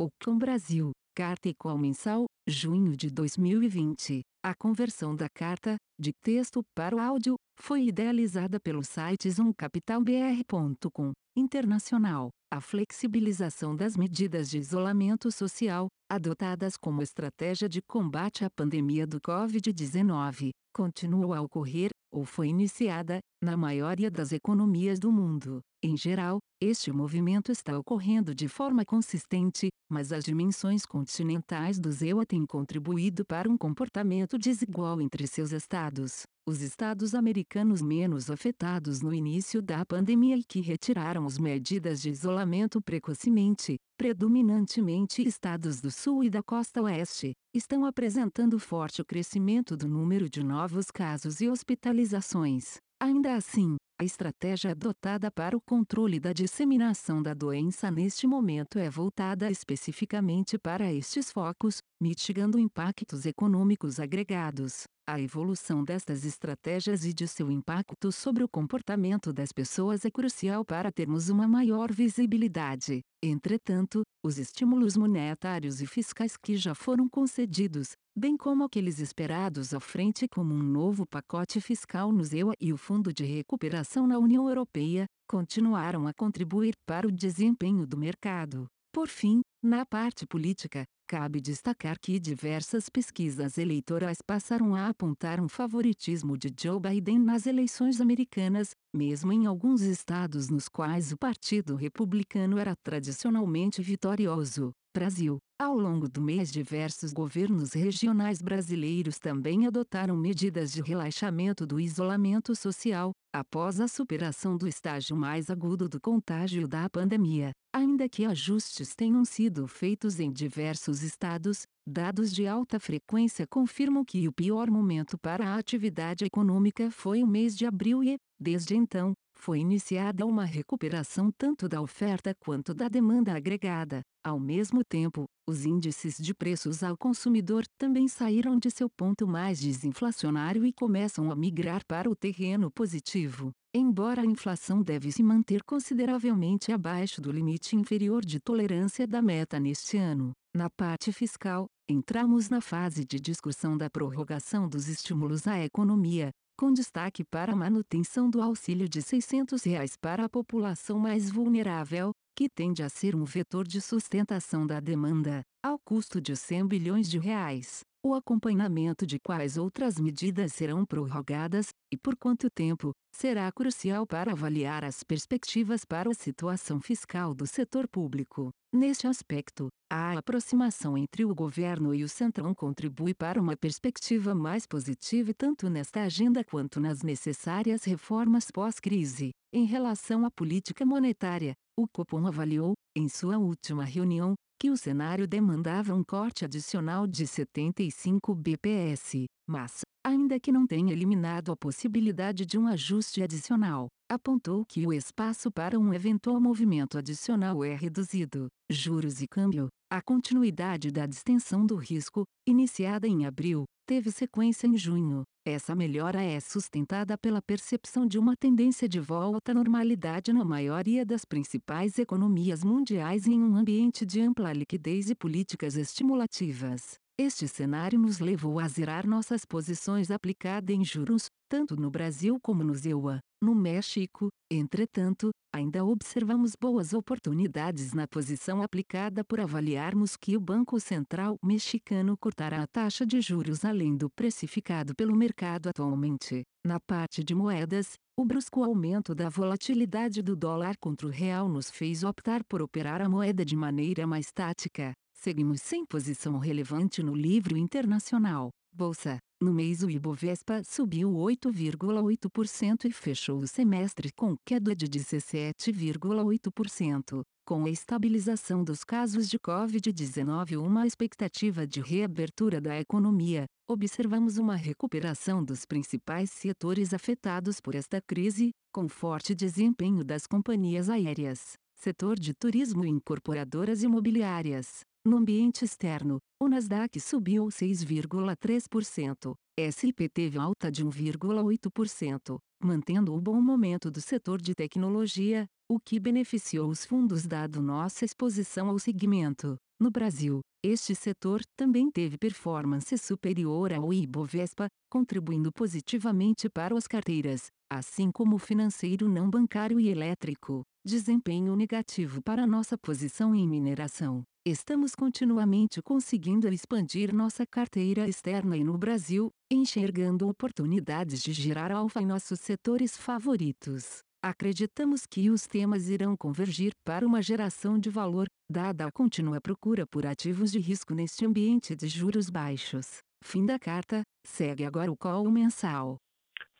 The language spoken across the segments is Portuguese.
Ocon Brasil, Carta Equal Mensal, junho de 2020. A conversão da carta, de texto para o áudio, foi idealizada pelo site zoomcapitalbr.com, internacional. A flexibilização das medidas de isolamento social, adotadas como estratégia de combate à pandemia do Covid-19, continua a ocorrer, ou foi iniciada, na maioria das economias do mundo. Em geral, este movimento está ocorrendo de forma consistente, mas as dimensões continentais do ZEUA têm contribuído para um comportamento desigual entre seus estados. Os estados americanos menos afetados no início da pandemia e que retiraram as medidas de isolamento precocemente, predominantemente estados do sul e da costa oeste, estão apresentando forte crescimento do número de novos casos e hospitalizações. Ainda assim, a estratégia adotada para o controle da disseminação da doença neste momento é voltada especificamente para estes focos, mitigando impactos econômicos agregados. A evolução destas estratégias e de seu impacto sobre o comportamento das pessoas é crucial para termos uma maior visibilidade. Entretanto, os estímulos monetários e fiscais que já foram concedidos, bem como aqueles esperados à frente como um novo pacote fiscal no ZEUA e o Fundo de Recuperação na União Europeia, continuaram a contribuir para o desempenho do mercado. Por fim, na parte política, cabe destacar que diversas pesquisas eleitorais passaram a apontar um favoritismo de Joe Biden nas eleições americanas, mesmo em alguns estados nos quais o Partido Republicano era tradicionalmente vitorioso. Brasil. Ao longo do mês, diversos governos regionais brasileiros também adotaram medidas de relaxamento do isolamento social, após a superação do estágio mais agudo do contágio da pandemia. Ainda que ajustes tenham sido feitos em diversos estados, dados de alta frequência confirmam que o pior momento para a atividade econômica foi o mês de abril e, desde então, foi iniciada uma recuperação tanto da oferta quanto da demanda agregada. Ao mesmo tempo, os índices de preços ao consumidor também saíram de seu ponto mais desinflacionário e começam a migrar para o terreno positivo. Embora a inflação deve se manter consideravelmente abaixo do limite inferior de tolerância da meta neste ano, na parte fiscal, entramos na fase de discussão da prorrogação dos estímulos à economia, com destaque para a manutenção do auxílio de 600 reais para a população mais vulnerável, que tende a ser um vetor de sustentação da demanda, ao custo de 100 bilhões de reais. O acompanhamento de quais outras medidas serão prorrogadas, e por quanto tempo, será crucial para avaliar as perspectivas para a situação fiscal do setor público. Neste aspecto, a aproximação entre o governo e o Centrão contribui para uma perspectiva mais positiva tanto nesta agenda quanto nas necessárias reformas pós-crise. Em relação à política monetária, o Copom avaliou, em sua última reunião, que o cenário demandava um corte adicional de 75 bps, mas, ainda que não tenha eliminado a possibilidade de um ajuste adicional, apontou que o espaço para um eventual movimento adicional é reduzido. Juros e câmbio. A continuidade da distensão do risco, iniciada em abril, teve sequência em junho. Essa melhora é sustentada pela percepção de uma tendência de volta à normalidade na maioria das principais economias mundiais em um ambiente de ampla liquidez e políticas estimulativas. Este cenário nos levou a zerar nossas posições aplicadas em juros, tanto no Brasil como no ZEUA. No México, entretanto, ainda observamos boas oportunidades na posição aplicada por avaliarmos que o Banco Central mexicano cortará a taxa de juros além do precificado pelo mercado atualmente. Na parte de moedas, o brusco aumento da volatilidade do dólar contra o real nos fez optar por operar a moeda de maneira mais tática. Seguimos sem posição relevante no livro internacional. Bolsa. No mês o Ibovespa subiu 8,8% e fechou o semestre com queda de 17,8%. Com a estabilização dos casos de Covid-19 e uma expectativa de reabertura da economia, observamos uma recuperação dos principais setores afetados por esta crise, com forte desempenho das companhias aéreas, setor de turismo e incorporadoras imobiliárias. No ambiente externo, o Nasdaq subiu 6,3%, SP teve alta de 1,8%, mantendo o bom momento do setor de tecnologia, o que beneficiou os fundos dado nossa exposição ao segmento. No Brasil, este setor também teve performance superior ao Ibovespa, contribuindo positivamente para as carteiras, assim como o financeiro não bancário e elétrico. Desempenho negativo para nossa posição em mineração. Estamos continuamente conseguindo expandir nossa carteira externa e no Brasil, enxergando oportunidades de gerar alfa em nossos setores favoritos. Acreditamos que os temas irão convergir para uma geração de valor, dada a contínua procura por ativos de risco neste ambiente de juros baixos. Fim da carta, segue agora o call mensal.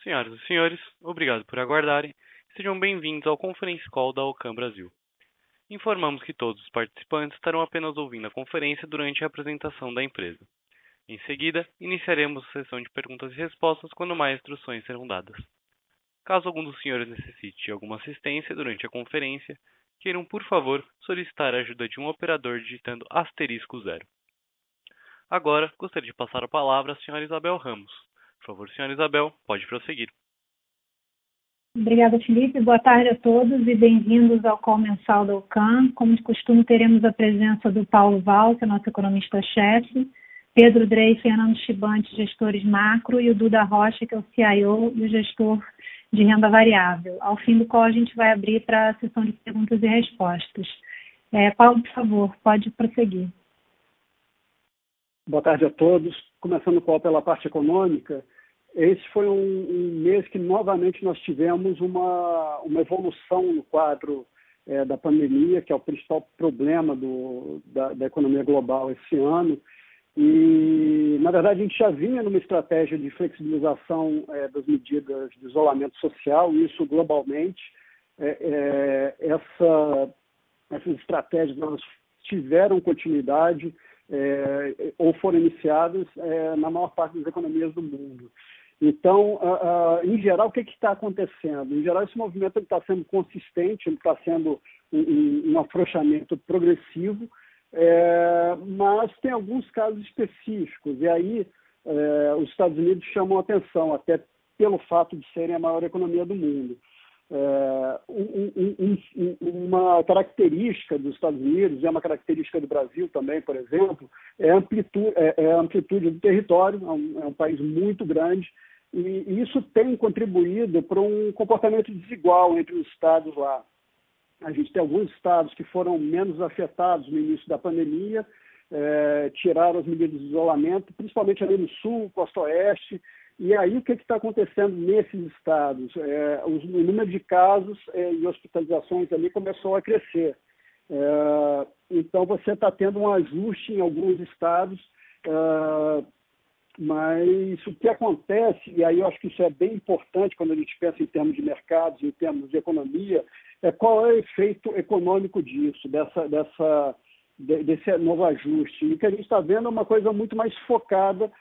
Senhoras e senhores, obrigado por aguardarem. Sejam bem-vindos ao Conference Call da Ocam Brasil. Informamos que todos os participantes estarão apenas ouvindo a conferência durante a apresentação da empresa. Em seguida, iniciaremos a sessão de perguntas e respostas quando mais instruções serão dadas. Caso algum dos senhores necessite de alguma assistência durante a conferência, queiram, por favor, solicitar a ajuda de um operador digitando asterisco zero. Agora, gostaria de passar a palavra à senhora Isabel Ramos. Por favor, senhora Isabel, pode prosseguir. Obrigada, Felipe. Boa tarde a todos e bem-vindos ao call mensal da UCAM. Como de costume, teremos a presença do Paulo Valsa, nosso economista-chefe, Pedro Drey Fernando Chibante, gestores macro, e o Duda Rocha, que é o CIO e o gestor de renda variável. Ao fim do call, a gente vai abrir para a sessão de perguntas e respostas. É, Paulo, por favor, pode prosseguir. Boa tarde a todos. Começando pela parte econômica, esse foi um, um, mês que novamente nós tivemos uma, uma evolução no quadro é, da pandemia, que é o principal problema do, da, da, economia global esse ano. E, na verdade, a gente já vinha numa estratégia de flexibilização é, das medidas de isolamento social, isso globalmente. É, é essa, essas estratégias elas tiveram continuidade ou foram iniciadas na maior parte das economias do mundo. Então, uh, uh, em geral, o que está acontecendo? Em geral, esse movimento está sendo consistente, está sendo um, um, afrouxamento progressivo, é, mas tem alguns casos específicos. E aí, é, os Estados Unidos chamam atenção, até pelo fato de serem a maior economia do mundo. É, um, uma característica dos Estados Unidos, e é uma característica do Brasil também, por exemplo, é a amplitude, é, é amplitude do território, é um, é um país muito grande, e isso tem contribuído para um comportamento desigual entre os estados lá. A gente tem alguns estados que foram menos afetados no início da pandemia, é, tiraram as medidas de isolamento, principalmente ali no sul, costa oeste. E aí o que está acontecendo nesses estados? É, o número de casos é, e hospitalizações ali começou a crescer. É, então você está tendo um ajuste em alguns estados é, mas o que acontece, e aí eu acho que isso é bem importante quando a gente pensa em termos de mercados, em termos de economia, é qual é o efeito econômico disso, dessa, dessa, desse novo ajuste. E o que a gente está vendo é uma coisa muito mais focada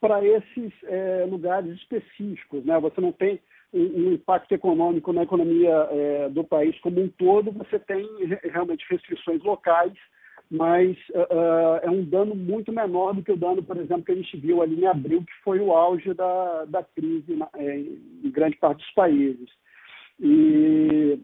para esses é, lugares específicos. Né? Você não tem um, impacto econômico na economia é, do país como um todo, você tem realmente restrições locais mas uh, é um dano muito menor do que o dano, por exemplo, que a gente viu ali em abril, que foi o auge da, da crise na, é, em grande parte dos países. E,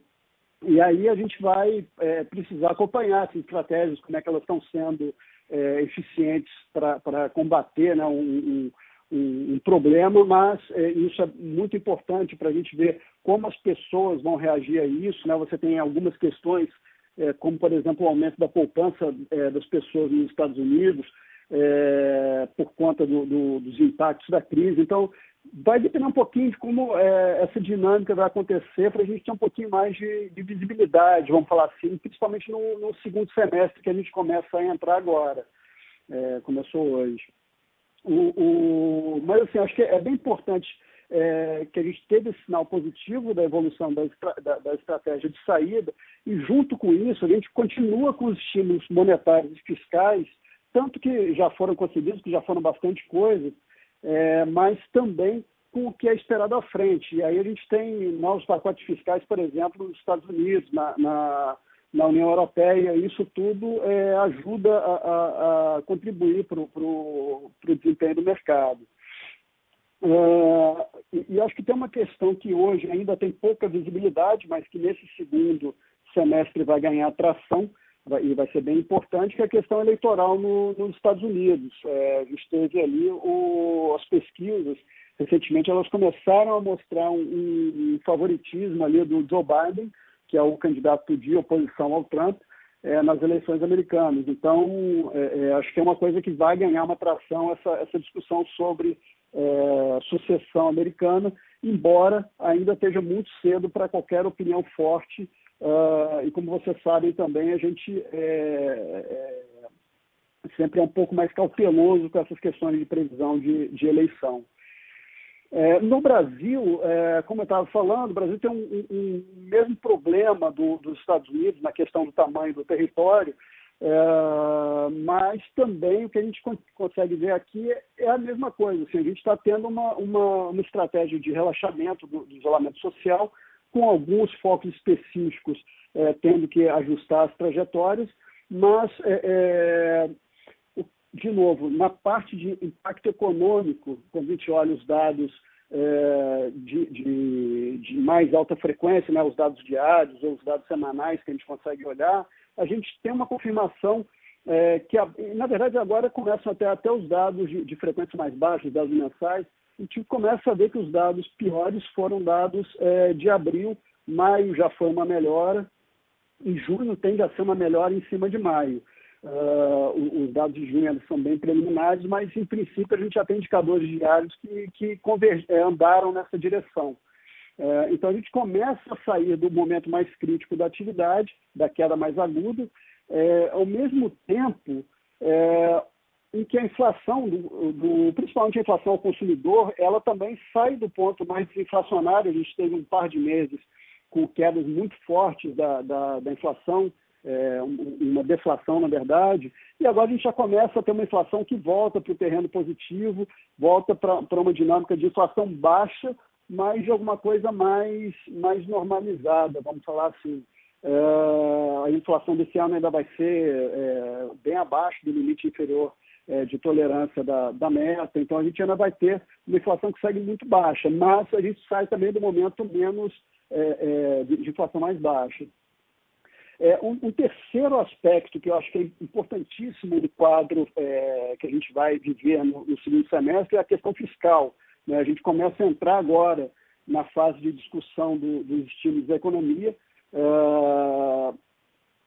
e aí a gente vai é, precisar acompanhar essas estratégias, como é que elas estão sendo é, eficientes para combater né, um, um, um, problema, mas é, isso é muito importante para a gente ver como as pessoas vão reagir a isso. Né? Você tem algumas questões como, por exemplo, o aumento da poupança é, das pessoas nos Estados Unidos é, por conta do, do, dos impactos da crise. Então, vai depender um pouquinho de como é, essa dinâmica vai acontecer para a gente ter um pouquinho mais de, de visibilidade, vamos falar assim, principalmente no, no, segundo semestre que a gente começa a entrar agora. É, começou hoje. O, o, mas, assim, acho que é bem importante é, que a gente teve esse sinal positivo da evolução da, da, da, estratégia de saída, e junto com isso a gente continua com os estímulos monetários e fiscais, tanto que já foram concedidos, que já foram bastante coisas, é, mas também com o que é esperado à frente. E aí a gente tem novos pacotes fiscais, por exemplo, nos Estados Unidos, na, na, na União Europeia, isso tudo é, ajuda a, a, a contribuir para o desempenho do mercado. Uh, e, acho que tem uma questão que hoje ainda tem pouca visibilidade, mas que nesse segundo semestre vai ganhar tração vai, e vai ser bem importante, que é a questão eleitoral no, nos Estados Unidos. É, a gente teve ali o, as pesquisas, recentemente elas começaram a mostrar um, um, favoritismo ali do Joe Biden, que é o candidato de oposição ao Trump, é, nas eleições americanas. Então, é, é, acho que é uma coisa que vai ganhar uma tração essa, essa discussão sobre é, sucessão americana, embora ainda esteja muito cedo para qualquer opinião forte. Uh, e como vocês sabem também, a gente é, é, sempre é um pouco mais cauteloso com essas questões de previsão de, de eleição. É, no Brasil, é, como eu estava falando, o Brasil tem um, um, um mesmo problema do, dos Estados Unidos na questão do tamanho do território, é, mas também o que a gente consegue ver aqui é a mesma coisa. Assim, a gente está tendo uma, uma, uma, estratégia de relaxamento do, do, isolamento social, com alguns focos específicos é, tendo que ajustar as trajetórias, mas é, é de novo, na parte de impacto econômico, quando a gente olha os dados é, de, de, de, mais alta frequência, né, os dados diários ou os dados semanais que a gente consegue olhar, a gente tem uma confirmação é, que, na verdade, agora começam até, até os dados de, de frequência mais baixa, os dados mensais, a gente começa a ver que os dados piores foram dados é, de abril, maio já foi uma melhora, e junho tende a ser uma melhora em cima de maio. Uh, os dados de junho são bem preliminares, mas em princípio a gente já tem indicadores diários que, que é, andaram nessa direção. Uh, então a gente começa a sair do momento mais crítico da atividade, da queda mais aguda, uh, ao mesmo tempo é, em que a inflação, do, do, principalmente a inflação ao consumidor, ela também sai do ponto mais inflacionário. A gente teve um par de meses com quedas muito fortes da, da, da inflação, é, uma deflação, na verdade, e agora a gente já começa a ter uma inflação que volta para o terreno positivo, volta para uma dinâmica de inflação baixa, mas de alguma coisa mais, mais normalizada, vamos falar assim. É, a inflação desse ano ainda vai ser é, bem abaixo do limite inferior é, de tolerância da, da meta, então a gente ainda vai ter uma inflação que segue muito baixa, mas a gente sai também do momento menos é, é, de, de inflação mais baixa. É, um, um, terceiro aspecto que eu acho que é importantíssimo do quadro é, que a gente vai viver no, no, segundo semestre é a questão fiscal. Né? A gente começa a entrar agora na fase de discussão do, dos estímulos da economia. Uh,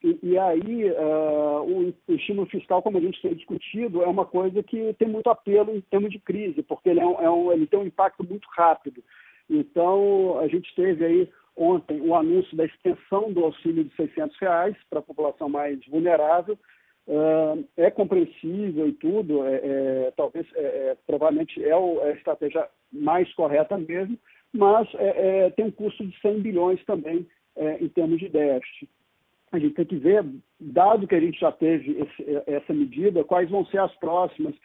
e, e, aí, uh, o, o, estímulo fiscal, como a gente tem discutido, é uma coisa que tem muito apelo em termos de crise, porque ele, é um, é um, ele tem um impacto muito rápido. Então, a gente teve aí ontem o anúncio da extensão do auxílio de 600 reais para a população mais vulnerável. Uh, é compreensível e tudo, é, é, talvez, é, é provavelmente é, é, a estratégia mais correta mesmo, mas é, tem um custo de 100 bilhões também em termos de déficit. A gente tem que ver, dado que a gente já teve esse, essa medida, quais vão ser as próximas,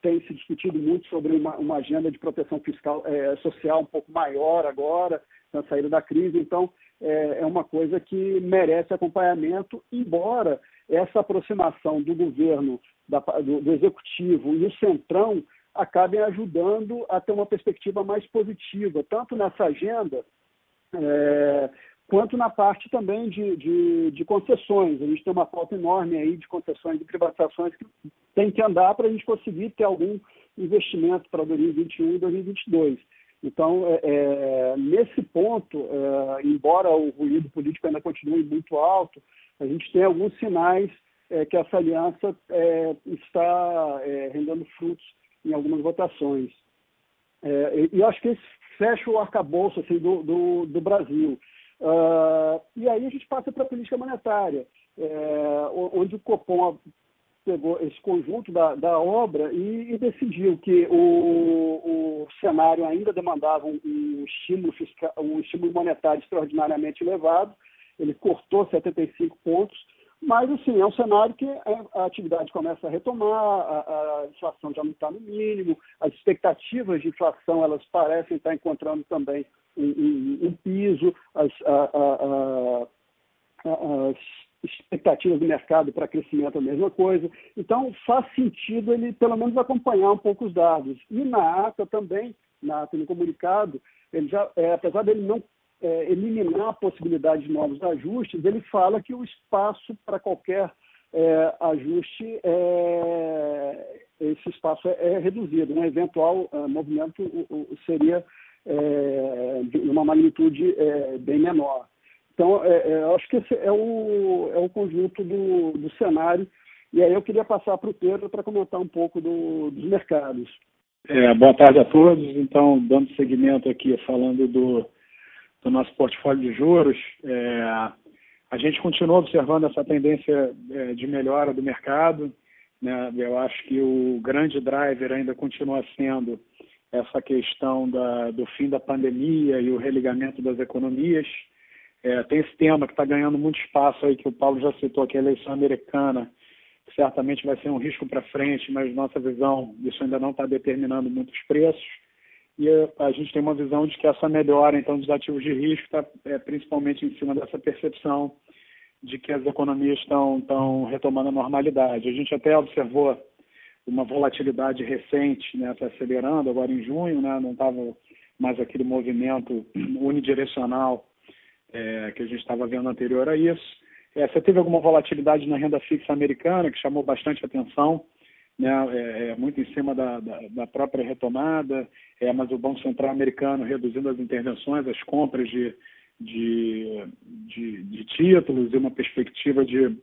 tem se discutido muito sobre uma, uma agenda de proteção fiscal social um pouco maior agora, na saída da crise. Então, é uma coisa que merece acompanhamento, embora essa aproximação do governo, da, do, do executivo e o centrão acabem ajudando a ter uma perspectiva mais positiva, tanto nessa agenda é, quanto na parte também de, de, de, concessões. A gente tem uma falta enorme aí de concessões e privatizações que tem que andar para a gente conseguir ter algum investimento para 2021 e 2022. Então, é, é, nesse ponto, é, embora o ruído político ainda continue muito alto, a gente tem alguns sinais é, que essa aliança é, está é, rendendo frutos em algumas votações. e eu acho que esse fecha o arcabouço assim, do, do, do Brasil. Uh, e aí a gente passa para a política monetária, é, onde o Copom pegou esse conjunto da, da obra e, e, decidiu que o, o cenário ainda demandava um, um, estímulo fiscal, um estímulo monetário extraordinariamente elevado. Ele cortou 75 pontos, mas assim é um cenário que a, atividade começa a retomar, a, a inflação já não está no mínimo, as expectativas de inflação elas parecem estar encontrando também um, um, piso, as, a, as, expectativas do mercado para crescimento a mesma coisa. Então, faz sentido ele, pelo menos, acompanhar um pouco os dados. E na ata também na ata no comunicado, ele já, é, apesar dele não é, eliminar a possibilidade de novos ajustes, ele fala que o espaço para qualquer é, ajuste, é, esse espaço é, é reduzido. Um eventual é, movimento seria é, de uma magnitude bem menor. Então, acho que esse é o, é o conjunto do, do cenário. E aí eu queria passar para o Pedro para comentar um pouco do, dos mercados. boa tarde a todos. Então, dando seguimento aqui, falando do, do nosso portfólio de juros, é, a gente continua observando essa tendência é, de melhora do mercado. Né? Eu acho que o grande driver ainda continua sendo essa questão da, do fim da pandemia e o religamento das economias. É, tem esse tema que está ganhando muito espaço aí, que o Paulo já citou, que é a eleição americana, que certamente vai ser um risco para frente, mas nossa visão, isso ainda não está determinando muitos preços e a gente tem uma visão de que essa melhora então dos ativos de risco está é, principalmente em cima dessa percepção de que as economias estão, estão retomando a normalidade. A gente até observou uma volatilidade recente, né, tá acelerando agora em junho, né, não estava mais aquele movimento unidirecional é, que a gente estava vendo anterior a isso. É, você teve alguma volatilidade na renda fixa americana que chamou bastante atenção né, é, é, muito em cima da, da, da própria retomada, é, mas o Banco Central americano reduzindo as intervenções, as compras de, de, de, de títulos e uma perspectiva de,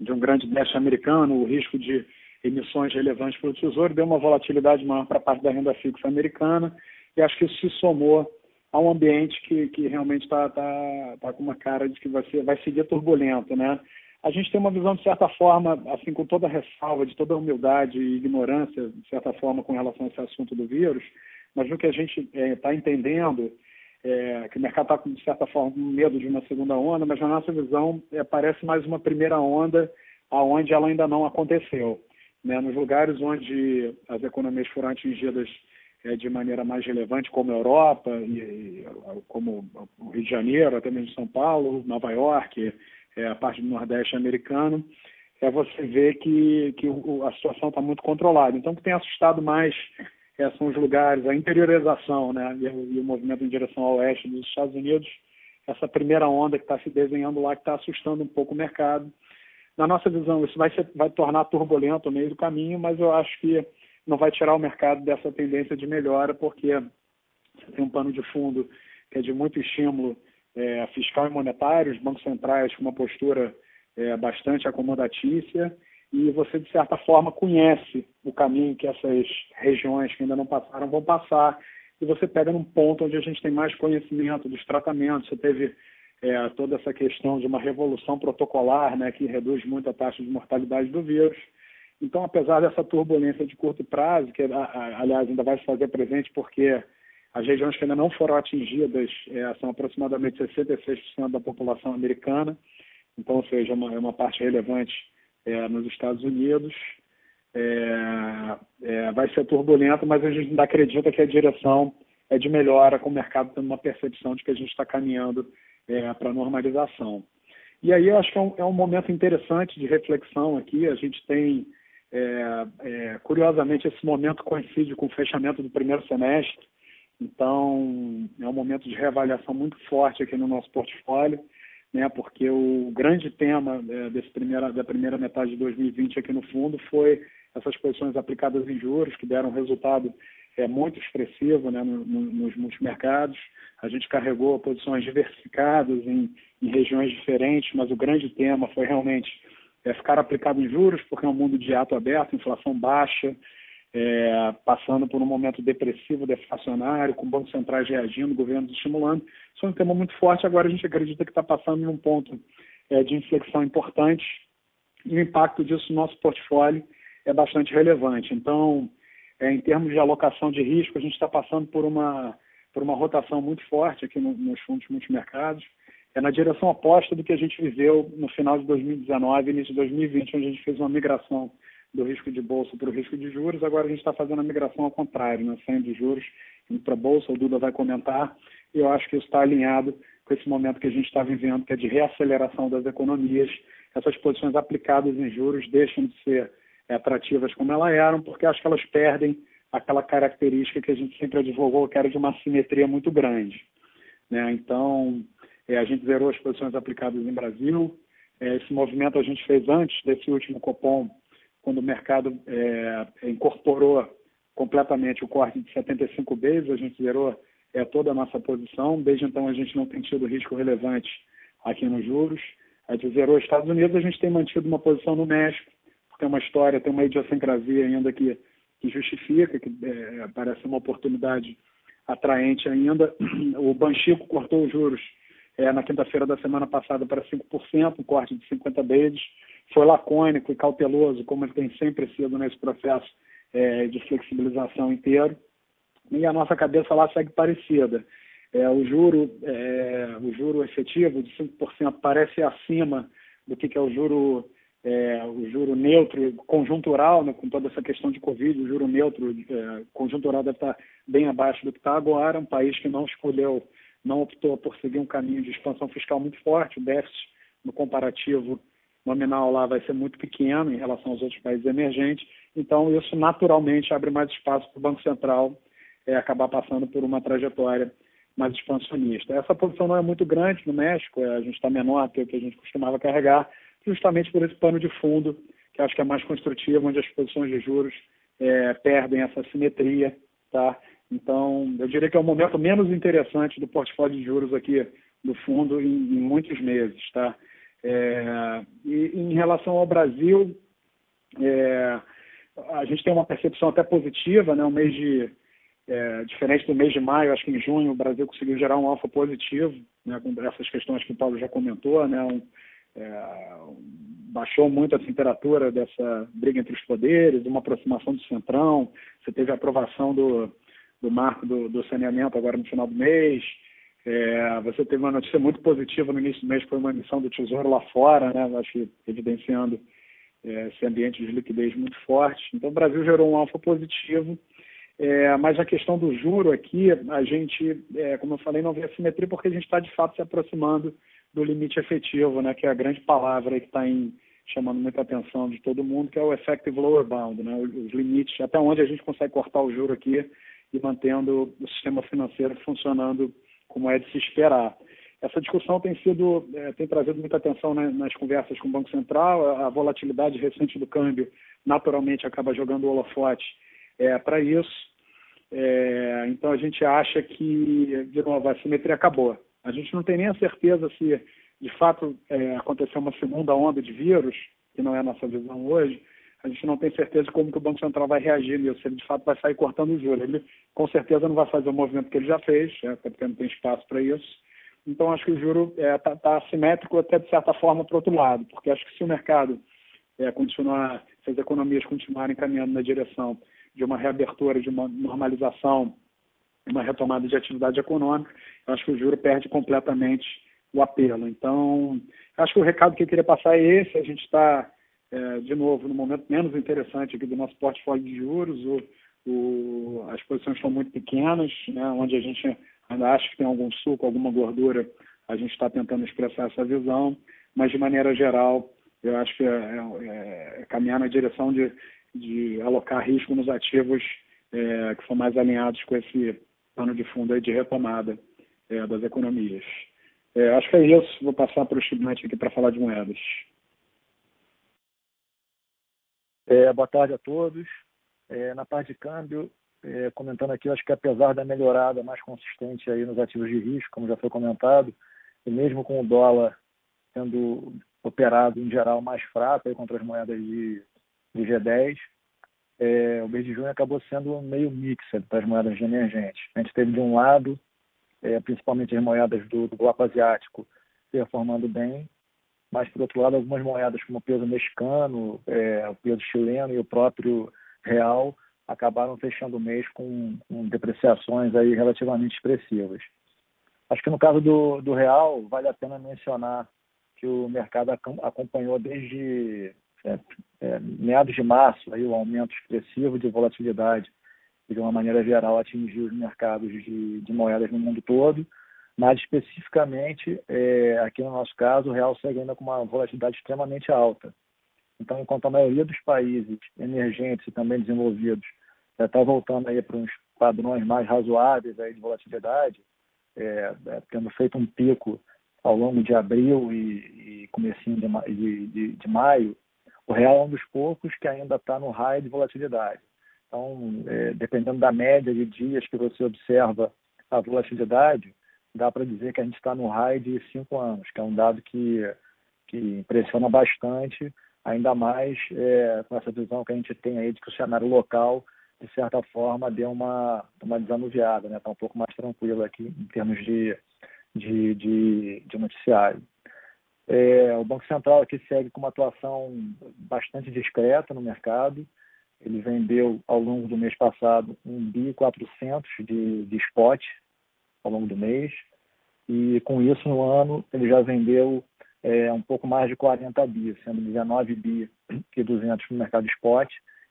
de um grande déficit americano, o risco de emissões relevantes para o Tesouro, deu uma volatilidade maior para a parte da renda fixa americana, e acho que isso se somou a um ambiente que, que realmente está tá, tá com uma cara de que vai, ser, vai seguir turbulento, né? A gente tem uma visão, de certa forma, assim, com toda ressalva, de toda humildade e ignorância, de certa forma, com relação a esse assunto do vírus, mas no que a gente está é, entendendo, é, que o mercado está, de certa forma, com medo de uma segunda onda, mas na nossa visão, é, parece mais uma primeira onda, aonde ela ainda não aconteceu. Né? Nos lugares onde as economias foram atingidas é, de maneira mais relevante, como a Europa, e, e, como o Rio de Janeiro, até mesmo São Paulo, Nova York, é, a parte do Nordeste americano, é você ver que, que o, a situação está muito controlada. Então, o que tem assustado mais é, são os lugares, a interiorização né, e, e, o movimento em direção ao oeste dos Estados Unidos, essa primeira onda que está se desenhando lá, que está assustando um pouco o mercado. Na nossa visão, isso vai, ser, vai tornar turbulento o meio do caminho, mas eu acho que não vai tirar o mercado dessa tendência de melhora, porque você tem um pano de fundo que é de muito estímulo é, fiscal e monetário, os bancos centrais com uma postura é, bastante acomodatícia, e você, de certa forma, conhece o caminho que essas regiões que ainda não passaram vão passar, e você pega num ponto onde a gente tem mais conhecimento dos tratamentos. Você teve é, toda essa questão de uma revolução protocolar, né, que reduz muito a taxa de mortalidade do vírus. Então, apesar dessa turbulência de curto prazo, que, aliás, ainda vai se fazer presente porque as regiões que ainda não foram atingidas é, são aproximadamente 66% da população americana, então, ou seja, uma, é uma parte relevante é, nos Estados Unidos. É, é, vai ser turbulento, mas a gente ainda acredita que a direção é de melhora, com o mercado tendo uma percepção de que a gente está caminhando é, para a normalização. E aí eu acho que é um, é um, momento interessante de reflexão aqui. A gente tem, é, curiosamente, esse momento coincide com o fechamento do primeiro semestre, então, é um momento de reavaliação muito forte aqui no nosso portfólio, né, porque o grande tema é, desse primeira, da primeira metade de 2020 aqui no fundo foi essas posições aplicadas em juros, que deram resultado é, muito expressivo né, no, no, nos multimercados. A gente carregou posições diversificadas em, em, regiões diferentes, mas o grande tema foi realmente é, ficar aplicado em juros, porque é um mundo de ato aberto, inflação baixa, é, passando por um momento depressivo, deflacionário, com bancos centrais reagindo, governos estimulando. Isso é um tema muito forte. Agora a gente acredita que está passando em um ponto é, de inflexão importante e o impacto disso no nosso portfólio é bastante relevante. Então, é, em termos de alocação de risco, a gente está passando por uma, por uma rotação muito forte aqui no, nos fundos multimercados. É na direção oposta do que a gente viveu no final de 2019 e início de 2020, onde a gente fez uma migração do risco de bolsa para o risco de juros, agora a gente está fazendo a migração ao contrário, né? saindo de juros para a bolsa, o Duda vai comentar, e eu acho que isso está alinhado com esse momento que a gente está vivendo, que é de reaceleração das economias. Essas posições aplicadas em juros deixam de ser é, atrativas como elas eram, porque acho que elas perdem aquela característica que a gente sempre advogou, que era de uma simetria muito grande. Né? Então, é, a gente zerou as posições aplicadas em Brasil. É, esse movimento a gente fez antes desse último Copom, quando o mercado é, incorporou completamente o corte de 75 vezes, a gente zerou é, toda a nossa posição. Desde então, a gente não tem tido risco relevante aqui nos juros. A gente zerou os Estados Unidos, a gente tem mantido uma posição no México, porque é uma história, tem uma idiosincrasia ainda que, que justifica, que é, parece uma oportunidade atraente ainda. O Banchico cortou os juros é, na quinta-feira da semana passada para 5%, um corte de 50 vezes. Foi lacônico e cauteloso, como ele tem sempre sido nesse processo é, de flexibilização inteiro. E a nossa cabeça lá segue parecida. É, o, juro, é, o juro efetivo de 5% parece acima do que, que é o juro é, o juro neutro conjuntural, né, com toda essa questão de Covid, o juro neutro é, conjuntural deve estar bem abaixo do que está agora, um país que não escolheu, não optou por seguir um caminho de expansão fiscal muito forte, o déficit no comparativo nominal lá vai ser muito pequeno em relação aos outros países emergentes, então isso naturalmente abre mais espaço para o Banco Central é, acabar passando por uma trajetória mais expansionista. Essa posição não é muito grande no México, é, a gente está menor que o que a gente costumava carregar, justamente por esse pano de fundo, que acho que é mais construtivo, onde as posições de juros é, perdem essa simetria, tá? Então, eu diria que é o momento menos interessante do portfólio de juros aqui do fundo em, em muitos meses, tá? É, e em relação ao Brasil, é, a gente tem uma percepção até positiva, né? O mês de é, diferente do mês de maio, acho que em junho o Brasil conseguiu gerar um alfa positivo, né? Com essas questões que o Paulo já comentou, né? Um, é, baixou muito a temperatura dessa briga entre os poderes, uma aproximação do centrão. Você teve a aprovação do, do marco do, do saneamento agora no final do mês. É, você teve uma notícia muito positiva no início do mês, foi uma emissão do Tesouro lá fora, né? acho que evidenciando é, esse ambiente de liquidez muito forte. Então, o Brasil gerou um alfa positivo, é, mas a questão do juro aqui, a gente, é, como eu falei, não vê assimetria porque a gente está, de fato, se aproximando do limite efetivo, né, que é a grande palavra que está chamando muita atenção de todo mundo, que é o effective lower bound, né, os limites, até onde a gente consegue cortar o juro aqui e mantendo o sistema financeiro funcionando como é de se esperar. Essa discussão tem sido, é, tem trazido muita atenção né, nas conversas com o Banco Central, a, volatilidade recente do câmbio naturalmente acaba jogando o holofote é, para isso. É, então a gente acha que, de novo, a simetria acabou. A gente não tem nem a certeza se, de fato, é, aconteceu uma segunda onda de vírus, que não é a nossa visão hoje, a gente não tem certeza de como que o Banco Central vai reagir nisso, se ele de fato vai sair cortando o juros. Ele com certeza não vai fazer o movimento que ele já fez, é, até porque não tem espaço para isso. Então acho que o juro está é, tá, tá assimétrico até de certa forma para o outro lado, porque acho que se o mercado é, continuar, se as economias continuarem caminhando na direção de uma reabertura, de uma normalização uma retomada de atividade econômica, acho que o juro perde completamente o apelo. Então, acho que o recado que eu queria passar é esse. A gente está, é, de novo, no momento menos interessante aqui do nosso portfólio de juros. O, o, as posições são muito pequenas, né, onde a gente ainda acha que tem algum suco, alguma gordura, a gente está tentando expressar essa visão, mas de maneira geral, eu acho que é, é, é caminhar na direção de, de alocar risco nos ativos é, que são mais alinhados com esse pano de fundo de retomada é, das economias. É, acho que é isso. Vou passar para o estudante aqui para falar de moedas. É, boa tarde a todos. É, na parte de câmbio, é, comentando aqui, acho que apesar da melhorada mais consistente aí nos ativos de risco, como já foi comentado, e mesmo com o dólar sendo operado em geral mais fraco aí contra as moedas de, de G10, é, o mês de junho acabou sendo meio mixed para as moedas de emergente. A gente teve, de um lado, é, principalmente as moedas do, do bloco asiático performando bem, mas, por outro lado, algumas moedas como o peso mexicano, é, o peso chileno e o próprio real acabaram fechando o mês com, com depreciações aí relativamente expressivas. Acho que no caso do, do real, vale a pena mencionar que o mercado acompanhou desde é, é, meados de março, aí o aumento expressivo de volatilidade de uma maneira geral atingiu os mercados de, de moedas no mundo todo, mas especificamente é, aqui no nosso caso o real segue ainda com uma volatilidade extremamente alta. Então, enquanto a maioria dos países emergentes e também desenvolvidos já está voltando aí para uns padrões mais razoáveis aí de volatilidade, é, é, tendo feito um pico ao longo de abril e, e comecinho de, de, de, de, maio, o real é um dos poucos que ainda está no raio de volatilidade. Então, é, dependendo da média de dias que você observa a volatilidade, dá para dizer que a gente está no raio de cinco anos, que é um dado que, que impressiona bastante, ainda mais é, com essa visão que a gente tem aí de que o cenário local, de certa forma, deu uma, uma desanuviada, está né? Tá um pouco mais tranquilo aqui em termos de, de, de, de noticiário. É, o Banco Central aqui segue com uma atuação bastante discreta no mercado. Ele vendeu ao longo do mês passado 1 bi 400 de, de spot ao longo do mês. E com isso, no ano, ele já vendeu é, um pouco mais de 40 bi, sendo 19 bi e 200 no mercado spot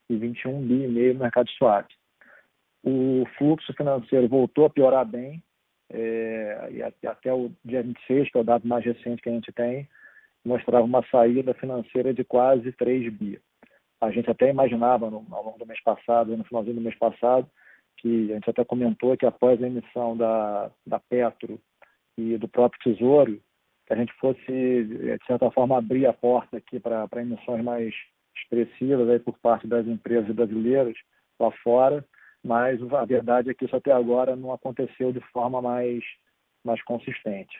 e 21 bi e meio no mercado swap. O fluxo financeiro voltou a piorar bem, é, e até o dia 26, que é o dado mais recente que a gente tem, mostrava uma saída financeira de quase 3 bi. A gente até imaginava no, ao longo do mês passado, no finalzinho do mês passado, que a gente até comentou que após a emissão da, da Petro e do próprio Tesouro, que a gente fosse, de certa forma, abrir a porta aqui para emissões mais expressivas aí por parte das empresas brasileiras lá fora, mas a verdade é que isso até agora não aconteceu de forma mais, mais consistente.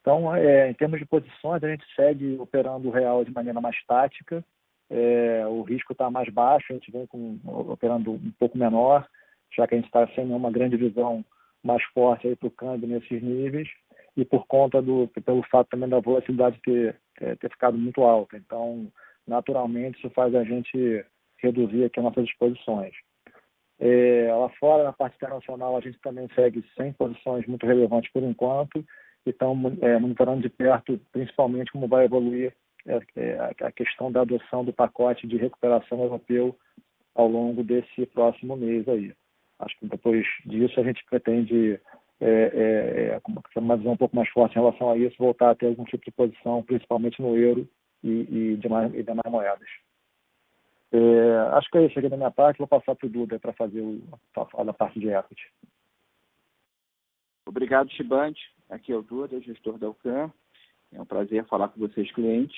Então, é, em termos de posições, a gente segue operando o real de maneira mais tática, é, o risco está mais baixo, a gente vem com, operando um pouco menor, já que a gente está sem nenhuma grande visão mais forte para o câmbio nesses níveis, e por conta do, pelo fato também da volatilidade ter, é, ter ficado muito alta. Então, naturalmente, isso faz a gente reduzir aqui as nossas exposições. É, lá fora, na parte internacional, a gente também segue sem posições muito relevantes por enquanto e estamos é, monitorando de perto, principalmente, como vai evoluir é, é, a questão da adoção do pacote de recuperação europeu ao longo desse próximo mês aí. Acho que depois disso a gente pretende, é, é, é uma visão um pouco mais forte em relação a isso, voltar a ter algum tipo de posição, principalmente no euro e, e, demais, e demais moedas. É, acho que é isso aqui da minha parte. Vou passar para o Duda para fazer o, a parte de equity. Obrigado, Chibante. Aqui é o Duda, gestor da UCAM. É um prazer falar com vocês, clientes.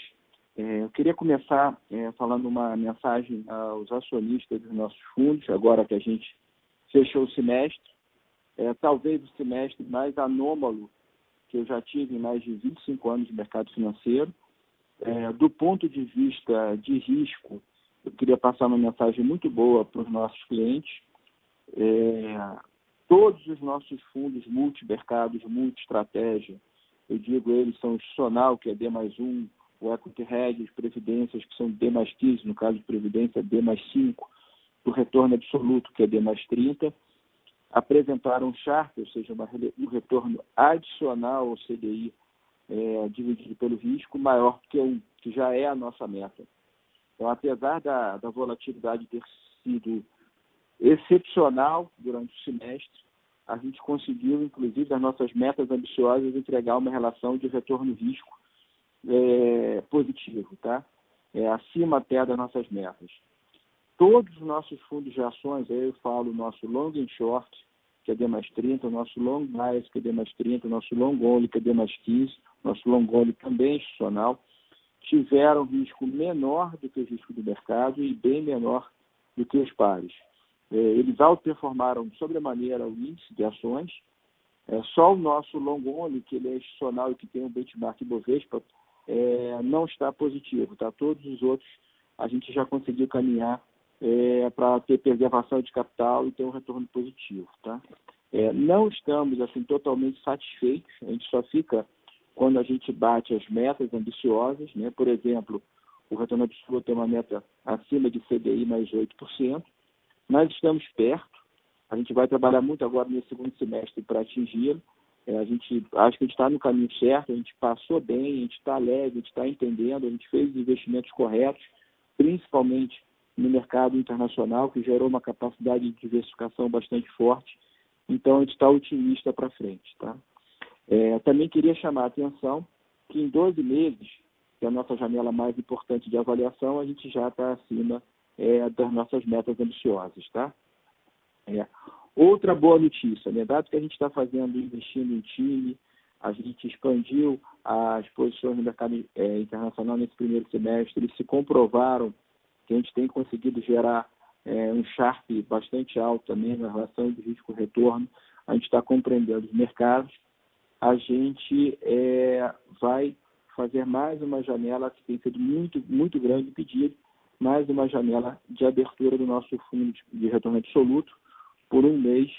É, eu queria começar é, falando uma mensagem aos acionistas dos nossos fundos, agora que a gente fechou o semestre. É, talvez o semestre mais anômalo que eu já tive em mais de 25 anos de mercado financeiro. É, do ponto de vista de risco, eu queria passar uma mensagem muito boa para os nossos clientes. É, todos os nossos fundos multimercados, multi-estratégia, eu digo eles são institucional, que é D mais 1, o Equity Hedge, previdências, que são D mais 15, no caso de previdência, D mais 5, o retorno absoluto, que é D mais 30, apresentaram um chart, ou seja, uma, um retorno adicional ao CDI é, dividido pelo risco maior que um, que já é a nossa meta. Então, apesar da, da volatilidade ter sido excepcional durante o semestre, a gente conseguiu, inclusive, as nossas metas ambiciosas, entregar uma relação de retorno-risco é, positivo, tá? É, acima até das nossas metas. Todos os nossos fundos de ações, aí eu falo nosso long and short, que é D mais 30, nosso long bias, que é D mais 30, nosso long only, que é D mais 15, nosso long only também institucional, tiveram risco menor do que o risco do mercado e bem menor do que os pares. É, eles outperformaram sobremaneira o índice de ações. É, só o nosso long only, que ele é institucional e que tem um benchmark Bovespa, é, não está positivo. Tá? Todos os outros a gente já conseguiu caminhar é, para ter preservação de capital e ter um retorno positivo. Tá? É, não estamos assim totalmente satisfeitos, a gente só fica quando a gente bate as metas ambiciosas, né? por exemplo, o retorno absoluto tem uma meta acima de CDI mais 8%, nós estamos perto, a gente vai trabalhar muito agora nesse segundo semestre para atingi-lo, é, a gente acho que a gente está no caminho certo, a gente passou bem, a gente está leve, a gente está entendendo, a gente fez os investimentos corretos, principalmente no mercado internacional, que gerou uma capacidade de diversificação bastante forte. Então, a gente está otimista para frente. Tá? É, também queria chamar a atenção que em 12 meses, que é a nossa janela mais importante de avaliação, a gente já está acima é, das nossas metas ambiciosas, tá? É. Outra boa notícia, né? dado que a gente está fazendo, investindo em time, a gente expandiu as posições no mercado é, internacional nesse primeiro semestre, eles se comprovaram que a gente tem conseguido gerar é, um Sharp bastante alto também na relação de risco-retorno, a gente está compreendendo os mercados, a gente é, vai fazer mais uma janela que tem sido muito, muito grande pedido, mais uma janela de abertura do nosso fundo de retorno absoluto por um mês,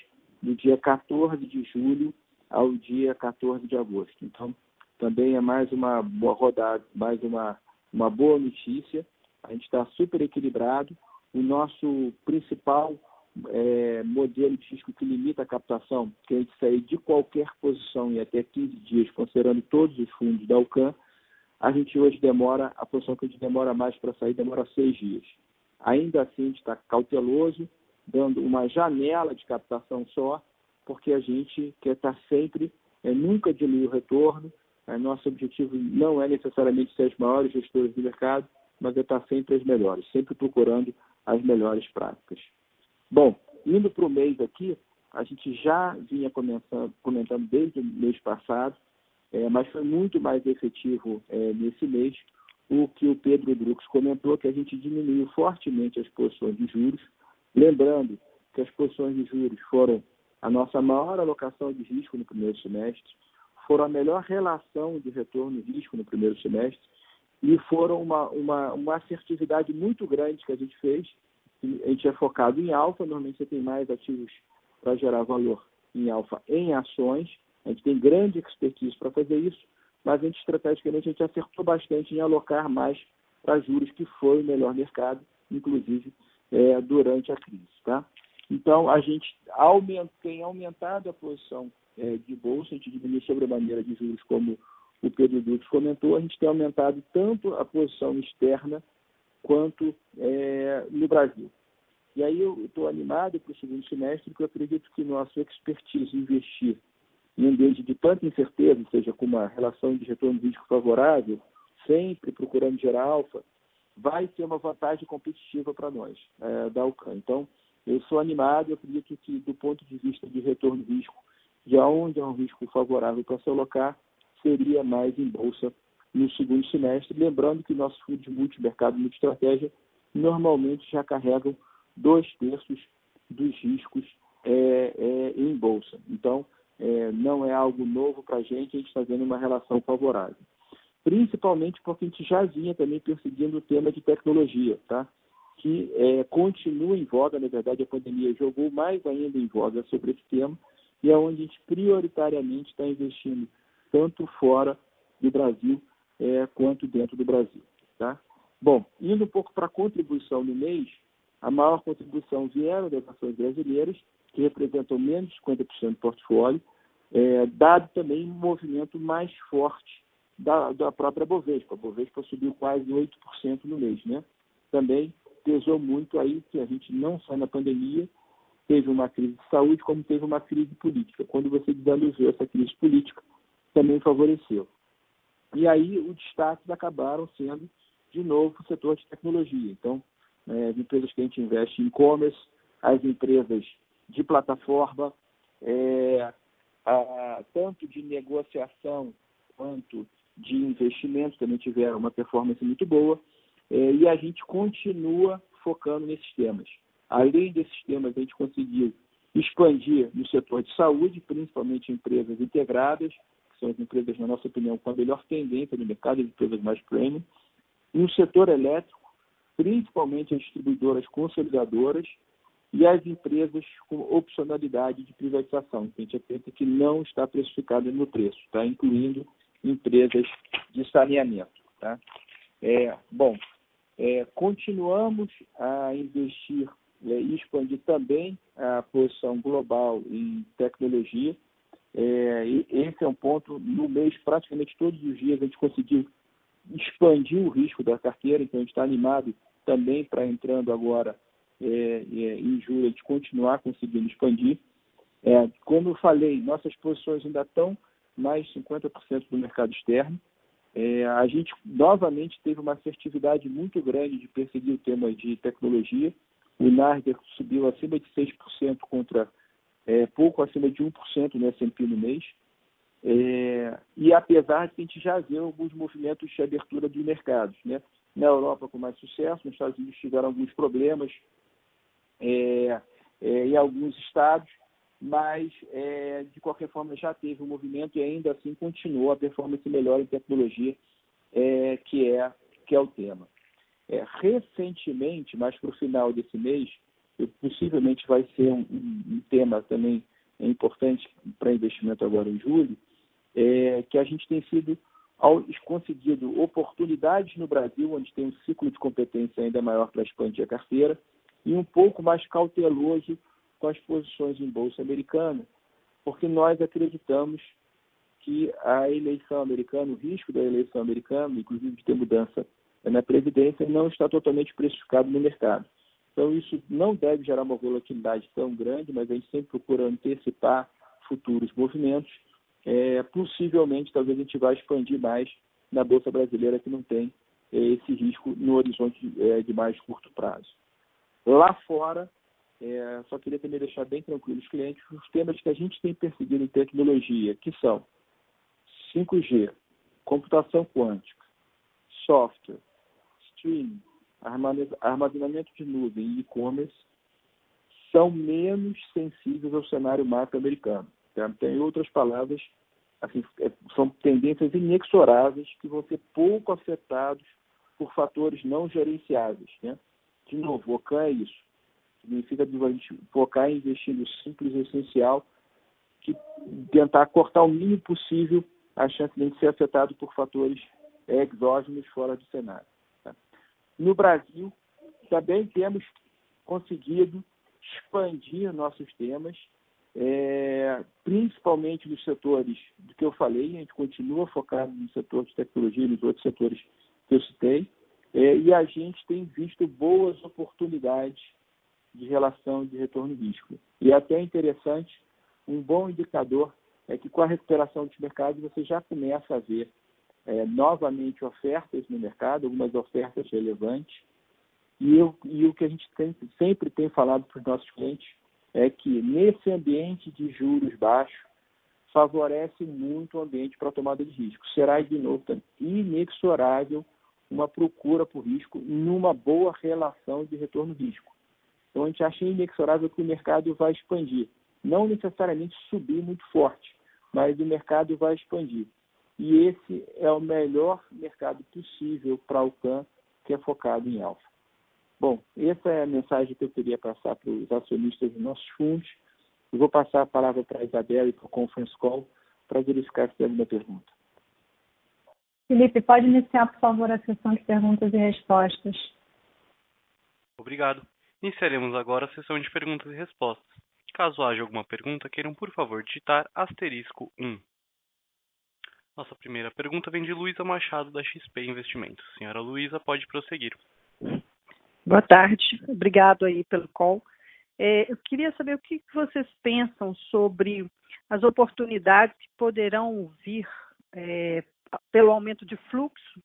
do dia 14 de julho ao dia 14 de agosto. Então, também é mais uma boa rodada, mais uma, uma boa notícia. A gente está super equilibrado. O nosso principal é, modelo de risco que limita a captação, que a gente sair de qualquer posição em até 15 dias, considerando todos os fundos da UCAN, a gente hoje demora, a posição que a gente demora mais para sair demora seis dias. Ainda assim, a gente está cauteloso, dando uma janela de captação só, porque a gente quer estar tá sempre, é, nunca diminuir o retorno. É, nosso objetivo não é necessariamente ser os maiores gestores do mercado, mas é estar sempre as melhores, sempre procurando as melhores práticas. Bom, indo para o mês aqui, a gente já vinha comentando, comentando desde o mês passado é, mas foi muito mais efetivo é, nesse mês o que o Pedro Drux comentou, que a gente diminuiu fortemente as posições de juros, lembrando que as posições de juros foram a nossa maior alocação de risco no primeiro semestre, foram a melhor relação de retorno e risco no primeiro semestre e foram uma, uma, uma assertividade muito grande que a gente fez. A gente é focado em alfa, normalmente você tem mais ativos para gerar valor em alfa em ações, a gente tem grande expertise para fazer isso, mas a gente estrategicamente a gente acertou bastante em alocar mais para juros, que foi o melhor mercado, inclusive é, durante a crise. Tá? Então, a gente aumenta, tem aumentado a posição é, de bolsa, a gente diminui sobre a maneira de juros, como o Pedro Dux comentou, a gente tem aumentado tanto a posição externa quanto é, no Brasil. E aí eu estou animado para o segundo semestre, porque eu acredito que nossa expertise investir em ambiente de tanta incerteza, ou seja, com uma relação de retorno de risco favorável, sempre procurando gerar alfa, vai ser uma vantagem competitiva para nós, é, da UCAN. Então, eu sou animado, eu acredito que do ponto de vista de retorno de risco, de onde é um risco favorável para se alocar, seria mais em bolsa no segundo semestre, lembrando que nossos fundos multimercado e multi-estratégia normalmente já carregam dois terços dos riscos é, é, em bolsa. Então, é, não é algo novo para a gente, a gente está vendo uma relação favorável. Principalmente porque a gente já vinha também perseguindo o tema de tecnologia, tá? que é, continua em voga, na verdade a pandemia jogou mais ainda em voga sobre esse tema, e é onde a gente prioritariamente está investindo, tanto fora do Brasil é, quanto dentro do Brasil. Tá? Bom, indo um pouco para a contribuição no mês, a maior contribuição vieram das ações brasileiras, que representam menos de 50% do portfólio, é, dado também um movimento mais forte da, da própria Bovespa. A Bovespa subiu quase 8% no mês. Né? Também pesou muito aí que a gente não só na pandemia teve uma crise de saúde, como teve uma crise política. Quando você desalusou essa crise política, também favoreceu. E aí os destaques acabaram sendo, de novo, o setor de tecnologia. Então, é, as empresas que a gente investe em e-commerce, as empresas de plataforma, é, a, tanto de negociação quanto de investimento também tiveram uma performance muito boa é, e a gente continua focando nesses temas. Além desses temas, a gente conseguiu expandir no setor de saúde, principalmente empresas integradas, são as empresas, na nossa opinião, com a melhor tendência no mercado, as empresas mais premium. No setor elétrico, principalmente as distribuidoras consolidadoras, e as empresas com opcionalidade de privatização, que a gente acredita que não está precificada no preço, tá? incluindo empresas de saneamento. Tá? É, bom, é, continuamos a investir é, e expandir também a posição global em tecnologia. É, esse é um ponto, no mês, praticamente todos os dias, a gente conseguiu expandir o risco da carteira, então a gente está animado também para entrando agora é, é, em julho, a gente continuar conseguindo expandir. É, como eu falei, nossas posições ainda estão mais de 50% do mercado externo. É, a gente novamente teve uma assertividade muito grande de perseguir o tema de tecnologia. O Nasdaq subiu acima de 6% contra é, pouco acima de 1% no S&P no mês. É, e apesar de que a gente já viu alguns movimentos de abertura dos mercados, né? Na Europa com mais sucesso, nos Estados Unidos tiveram alguns problemas é, é, em alguns estados, mas é, de qualquer forma já teve um movimento e ainda assim continuou a performance melhor em tecnologia, é, que é que é o tema. É, recentemente, mais para o final desse mês, possivelmente vai ser um, um, tema também importante para investimento agora em julho, é, que a gente tem sido ao, conseguido oportunidades no Brasil, onde tem um ciclo de competência ainda maior para expandir a carteira, e um pouco mais cauteloso com as posições em bolsa americana, porque nós acreditamos que a eleição americana, o risco da eleição americana, inclusive de ter mudança na Previdência, não está totalmente precificado no mercado. Então, isso não deve gerar uma volatilidade tão grande, mas a gente sempre procura antecipar futuros movimentos. É, possivelmente, talvez a gente vá expandir mais na Bolsa Brasileira, que não tem é, esse risco no horizonte é, de mais curto prazo. Lá fora, é, só queria também deixar bem tranquilo os clientes os temas que a gente tem perseguido em tecnologia, que são 5G, computação quântica, software, streaming, armazenamento de nuvem e e-commerce, são menos sensíveis ao cenário macro-americano. Tá? Tem outras palavras, assim, é, são tendências inexoráveis que vão ser pouco afetados por fatores não gerenciáveis. Né? De novo, OCAN é isso. Significa focar em investir no simples e essencial, que tentar cortar o mínimo possível a chance de ser afetado por fatores exógenos fora do cenário. No Brasil, também temos conseguido expandir nossos temas, é, principalmente nos setores do que eu falei, a gente continua focado no setor de tecnologia e nos outros setores que eu citei, é, e a gente tem visto boas oportunidades de relação de retorno risco. E é até interessante, um bom indicador é que com a recuperação dos mercados você já começa a ver é, novamente ofertas no mercado, algumas ofertas relevantes. E, eu, e o que a gente tem, sempre tem falado para os nossos clientes é que nesse ambiente de juros baixos favorece muito o ambiente para a tomada de risco. Será, de novo, inexorável uma procura por risco numa boa relação de retorno-risco. Então, a gente acha inexorável que o mercado vai expandir. Não necessariamente subir muito forte, mas o mercado vai expandir. E esse é o melhor mercado possível para o CAN, que é focado em alfa. Bom, essa é a mensagem que eu queria passar para os acionistas dos nossos fundos. Eu vou passar a palavra para a Isabela e para o Conference Call para verificar se tem alguma pergunta. Felipe, pode iniciar, por favor, a sessão de perguntas e respostas. Obrigado. Iniciaremos agora a sessão de perguntas e respostas. Caso haja alguma pergunta, queiram, por favor, digitar asterisco 1. Nossa primeira pergunta vem de Luísa Machado, da XP Investimentos. Senhora Luísa, pode prosseguir. Boa tarde, obrigado aí pelo call. É, eu queria saber o que vocês pensam sobre as oportunidades que poderão vir é, pelo aumento de fluxo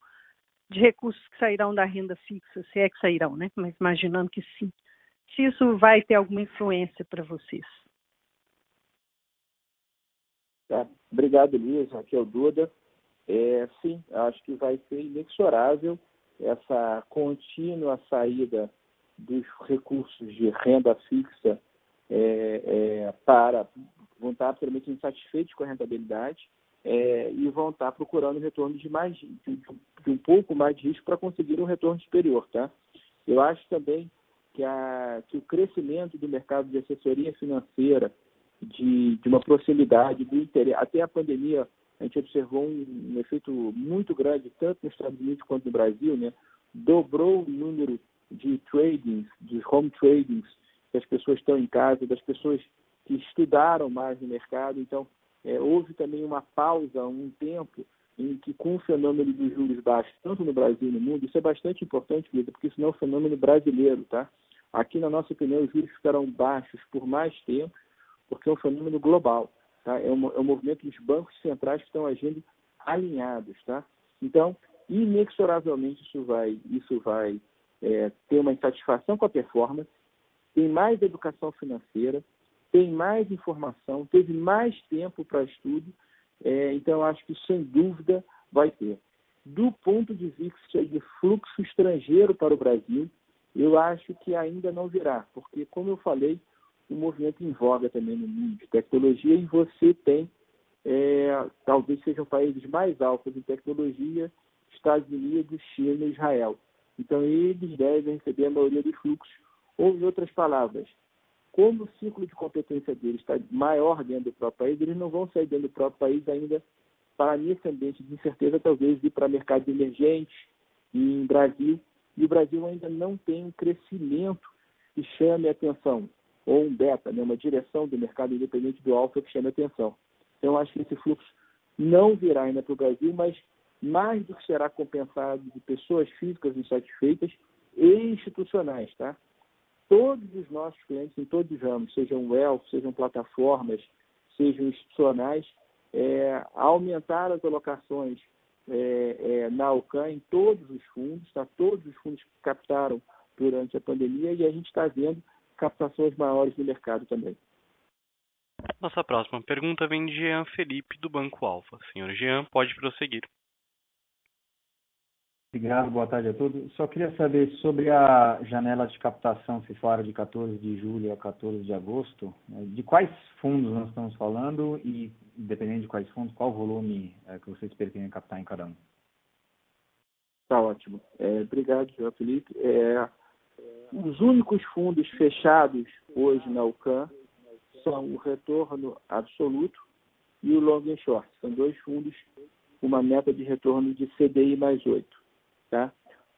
de recursos que sairão da renda fixa, se é que sairão, né? Mas imaginando que sim. Se isso vai ter alguma influência para vocês. Tá. Obrigado, Lisa. Aqui é Duda. É, sim, acho que vai ser inexorável essa contínua saída dos recursos de renda fixa é, é, para vão estar absolutamente insatisfeitos com a rentabilidade é, e vão estar procurando retorno de mais de, de um pouco mais de risco para conseguir um retorno superior, tá? Eu acho também que, a, que o crescimento do mercado de assessoria financeira, de, de uma proximidade, do interesse, até a pandemia a gente observou um, um, efeito muito grande, tanto nos Estados Unidos quanto no Brasil, né? dobrou o número de tradings, de home tradings, que as pessoas estão em casa, das pessoas que estudaram mais no mercado. Então, é, houve também uma pausa, um tempo, em que com o fenômeno dos juros baixos, tanto no Brasil e no mundo, isso é bastante importante, Lida, porque não é um fenômeno brasileiro, tá? Aqui, na nossa opinião, os juros ficarão baixos por mais tempo, porque é um fenômeno global, tá? É um, é um movimento dos bancos centrais que estão agindo alinhados, tá? Então, inexoravelmente isso vai, isso vai é, ter uma insatisfação com a performance, tem mais educação financeira, tem mais informação, teve mais tempo para estudo, é, então acho que sem dúvida vai ter. Do ponto de vista de fluxo estrangeiro para o Brasil, eu acho que ainda não virá, porque, como eu falei, o movimento em voga também no mundo de tecnologia e você tem, é, talvez sejam países mais altos em tecnologia, Estados Unidos, China e Israel. Então, eles devem receber a maioria dos fluxos, ou, em outras palavras, como o ciclo de competência deles está maior dentro do próprio país, eles não vão sair dentro do próprio país ainda para nesse ambiente de incerteza, talvez ir para mercados emergentes em Brasil. E o Brasil ainda não tem um crescimento que chame a atenção, ou um beta, né, uma direção do mercado independente do alfa que chame a atenção. Então, acho que esse fluxo não virá ainda para o Brasil, mas mais do que será compensado de pessoas físicas insatisfeitas e institucionais, tá? Todos os nossos clientes em todos os ramos, sejam wealth, sejam plataformas, sejam institucionais, é, aumentar as alocações é, é, na Alcan em todos os fundos, tá? todos os fundos que captaram durante a pandemia e a gente está vendo captações maiores do mercado também. Nossa próxima pergunta vem de Jean Felipe, do Banco Alfa. Senhor Jean, pode prosseguir. Obrigado, boa tarde a todos. Só queria saber sobre a janela de captação, se fora de 14 de julho a 14 de agosto, né, de quais fundos nós estamos falando e, dependendo de quais fundos, qual o volume é, que vocês pretendem captar em cada um? Tá ótimo. É, obrigado, João Felipe. É, os únicos fundos fechados hoje na UCAN são o Retorno Absoluto e o Long and Short. São dois fundos com uma meta de retorno de CDI mais 8. Tá?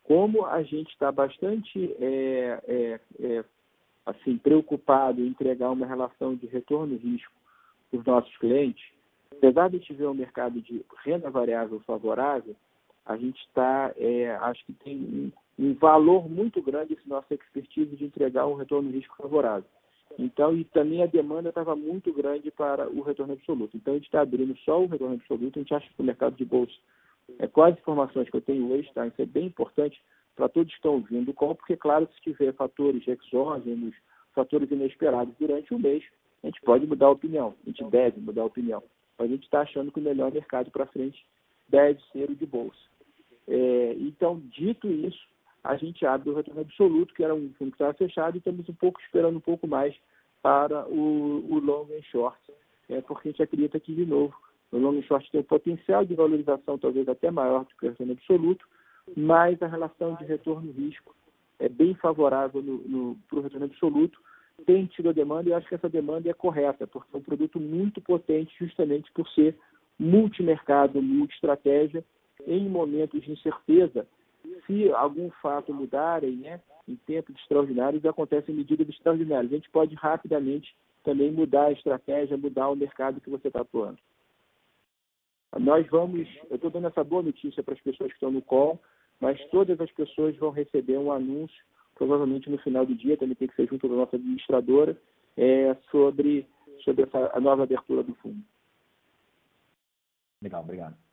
Como a gente está bastante é, é, é, assim preocupado em entregar uma relação de retorno-risco para os nossos clientes, apesar de tiver um mercado de renda variável favorável, a gente está, é, acho que tem um, um, valor muito grande esse nosso expertise de entregar um retorno-risco favorável. Então, e também a demanda estava muito grande para o retorno absoluto. Então, a gente está abrindo só o retorno absoluto, a gente acha que o mercado de bolsa é, com as informações que eu tenho hoje, tá? Isso é bem importante para todos que estão ouvindo o call, porque, claro, se tiver fatores exógenos, fatores inesperados durante o mês, a gente pode mudar a opinião, a gente deve mudar a opinião. Mas a gente está achando que o melhor mercado para frente deve ser o de bolsa. Então, dito isso, a gente abre o retorno absoluto, que era um fundo que estava fechado, e estamos um pouco esperando um pouco mais para o, o long and short, é, porque a gente acredita que, de novo, o long short tem um potencial de valorização talvez até maior do que o retorno absoluto, mas a relação de retorno-risco é bem favorável para o retorno absoluto. Tem tido a demanda e acho que essa demanda é correta, porque é um produto muito potente justamente por ser multimercado, multi-estratégia, em momentos de incerteza. Se algum fato mudarem, né, em tempos extraordinários, acontecem medidas extraordinárias. A gente pode rapidamente também mudar a estratégia, mudar o mercado que você está atuando. Nós vamos, eu estou dando essa boa notícia para as pessoas que estão no call, mas todas as pessoas vão receber um anúncio, provavelmente no final do dia, também tem que ser junto da nossa administradora, é, sobre, sobre essa, a nova abertura do fundo. Legal, obrigado.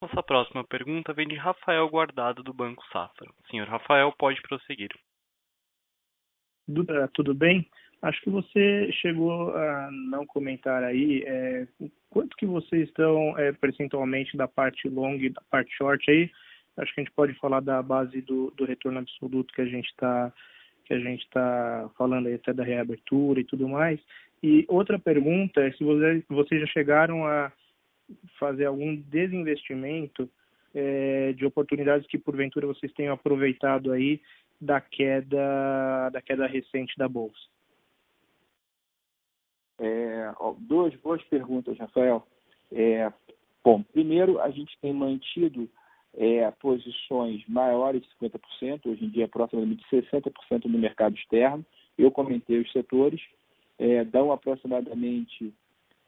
Nossa próxima pergunta vem de Rafael Guardado, do Banco Safra. Senhor Rafael, pode prosseguir. Duda, tudo bem? Acho que você chegou a não comentar aí é, quanto que vocês estão é, percentualmente da parte long e da parte short aí. Acho que a gente pode falar da base do, do retorno absoluto que a gente está que a gente está falando aí até da reabertura e tudo mais. E outra pergunta é se vocês, vocês já chegaram a fazer algum desinvestimento é, de oportunidades que porventura vocês tenham aproveitado aí da queda da queda recente da bolsa. É, duas boas perguntas, Rafael. É, bom, primeiro, a gente tem mantido é, posições maiores de 50%, hoje em dia aproximadamente 60% no mercado externo. Eu comentei os setores, é, dão aproximadamente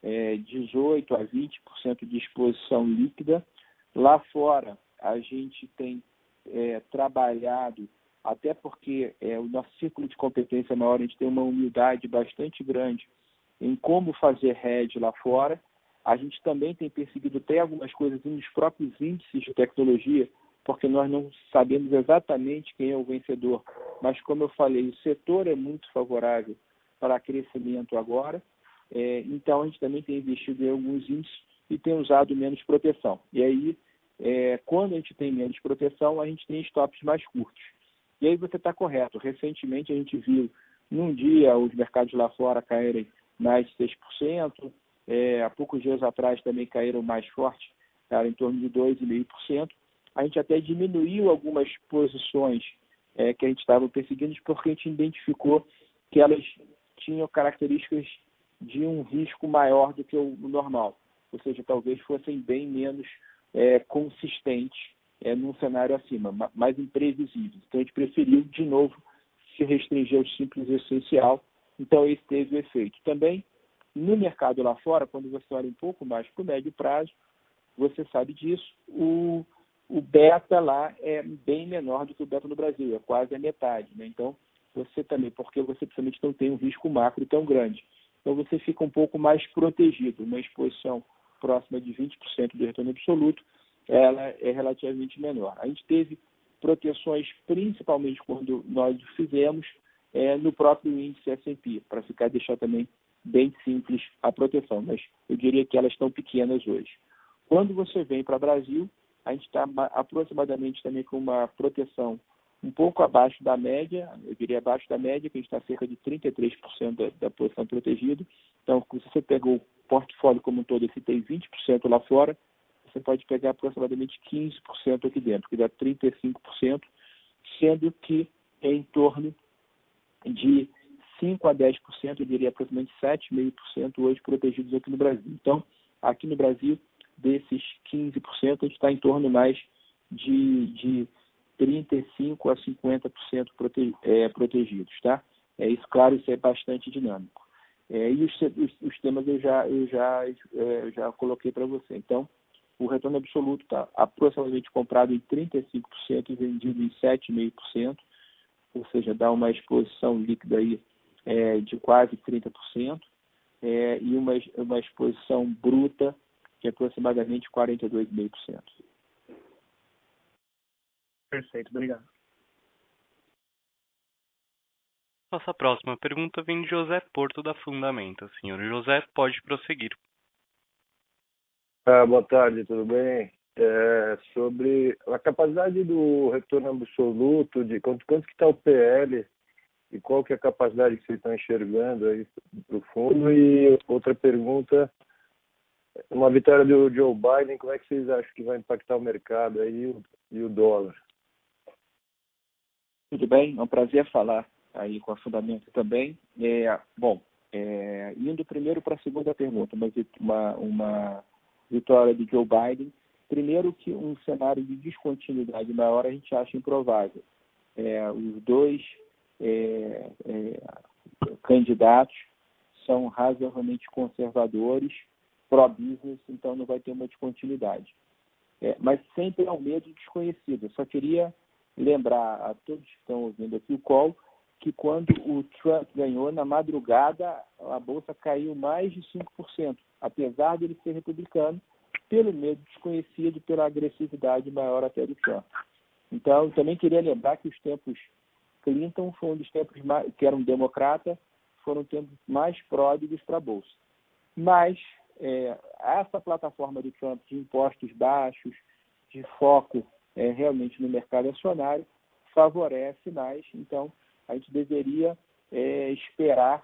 é, 18% a 20% de exposição líquida. Lá fora, a gente tem é, trabalhado, até porque é, o nosso círculo de competência é maior, a gente tem uma humildade bastante grande em como fazer hedge lá fora. A gente também tem perseguido até algumas coisas nos próprios índices de tecnologia, porque nós não sabemos exatamente quem é o vencedor. Mas, como eu falei, o setor é muito favorável para crescimento agora, é, então a gente também tem investido em alguns índices e tem usado menos proteção. E aí, é, quando a gente tem menos proteção, a gente tem stops mais curtos. E aí você está correto. Recentemente a gente viu, num dia, os mercados lá fora caírem mais de 6%. É, há poucos dias atrás também caíram mais forte, cara, em torno de 2,5%. A gente até diminuiu algumas posições é, que a gente estava perseguindo, porque a gente identificou que elas tinham características de um risco maior do que o normal, ou seja, talvez fossem bem menos é, consistentes é, num cenário acima, mais imprevisíveis. Então a gente preferiu, de novo, se restringir ao simples e essencial. Então esse teve o efeito. Também, no mercado lá fora, quando você olha um pouco mais para o médio prazo, você sabe disso, o, o beta lá é bem menor do que o beta no Brasil, é quase a metade. Né? Então, você também, porque você principalmente não tem um risco macro tão grande. Então, você fica um pouco mais protegido, uma exposição próxima de 20% do retorno absoluto, ela é relativamente menor. A gente teve proteções, principalmente quando nós fizemos é, no próprio índice S&P, para ficar deixar também bem simples a proteção, mas eu diria que elas estão pequenas hoje. Quando você vem para o Brasil, a gente está aproximadamente também com uma proteção um pouco abaixo da média, eu diria abaixo da média, que a gente está cerca de 33% da, da posição protegida. Então, se você pegou o portfólio como um todo e tem 20% lá fora, você pode pegar aproximadamente 15% aqui dentro, que dá 35%, sendo que é em torno de 5 a 10%, eu diria aproximadamente 7,5% hoje protegidos aqui no Brasil. Então, aqui no Brasil, desses 15%, a gente está em torno mais de, de 35 a 50% prote, é, protegidos, tá? É isso, claro, isso é bastante dinâmico. É, e os, os, os, temas eu já eu já é, já coloquei para você. Então, o retorno absoluto está aproximadamente comprado em 35% e vendido em 7,5%, ou seja, dá uma exposição líquida aí é, de quase 30%, é, e uma, uma exposição bruta de aproximadamente 42,5%. Perfeito, obrigado. Nossa próxima pergunta vem de José Porto da Fundamenta. Senhor José, pode prosseguir. Ah, boa tarde, tudo bem? É, sobre a capacidade do retorno absoluto, de quanto, quanto que está o PL e qual que é a capacidade que vocês estão enxergando aí para o fundo? E outra pergunta, uma vitória do Joe Biden, como é que vocês acham que vai impactar o mercado aí e o, e o dólar? Tudo bem, é um prazer falar aí com a Fundamento também. É, bom, é, indo primeiro para a segunda pergunta, uma, uma vitória de Joe Biden. Primeiro que um cenário de descontinuidade maior a gente acha improvável. É, os dois é, é, candidatos são razoavelmente conservadores, pró-business, então não vai ter uma descontinuidade. É, mas sempre é um medo desconhecido. Eu só queria lembrar a todos que estão ouvindo aqui o call que quando o Trump ganhou, na madrugada, a bolsa caiu mais de 5%, apesar de ele ser republicano, pelo medo desconhecido, pela agressividade maior até do Trump. Então, também queria lembrar que os tempos Clinton foram um dos tempos mais, que era um democrata, foram tempos mais pródigos para a bolsa. Mas é, essa plataforma do Trump de impostos baixos, de foco é, realmente no mercado acionário, favorece mais. Então, a gente deveria é, esperar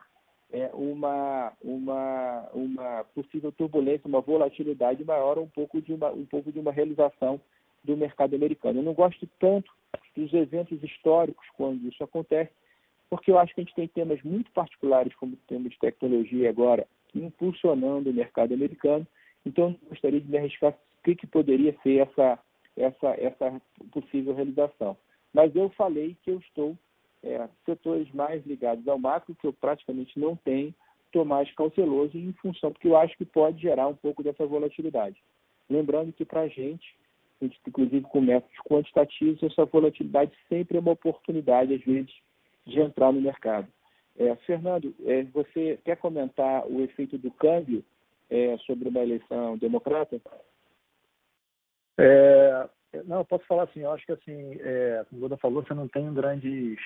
é, uma, uma, uma possível turbulência, uma volatilidade maior, um pouco, de uma, um pouco de uma realização do mercado americano. Eu não gosto tanto dos eventos históricos quando isso acontece, porque eu acho que a gente tem temas muito particulares, como temos de tecnologia agora, impulsionando o mercado americano. Então, eu gostaria de me arriscar o que, que poderia ser essa essa, essa possível realização. Mas eu falei que eu estou, é, setores mais ligados ao macro, que eu praticamente não tenho, estou mais cauteloso em função, porque eu acho que pode gerar um pouco dessa volatilidade. Lembrando que para a gente, a gente, inclusive com métodos quantitativos, essa volatilidade sempre é uma oportunidade, às vezes, de entrar no mercado. É, Fernando, é, você quer comentar o efeito do câmbio é, sobre uma eleição democrata? É, não, eu posso falar assim, eu acho que assim, é, como o Goda falou, você não tem grandes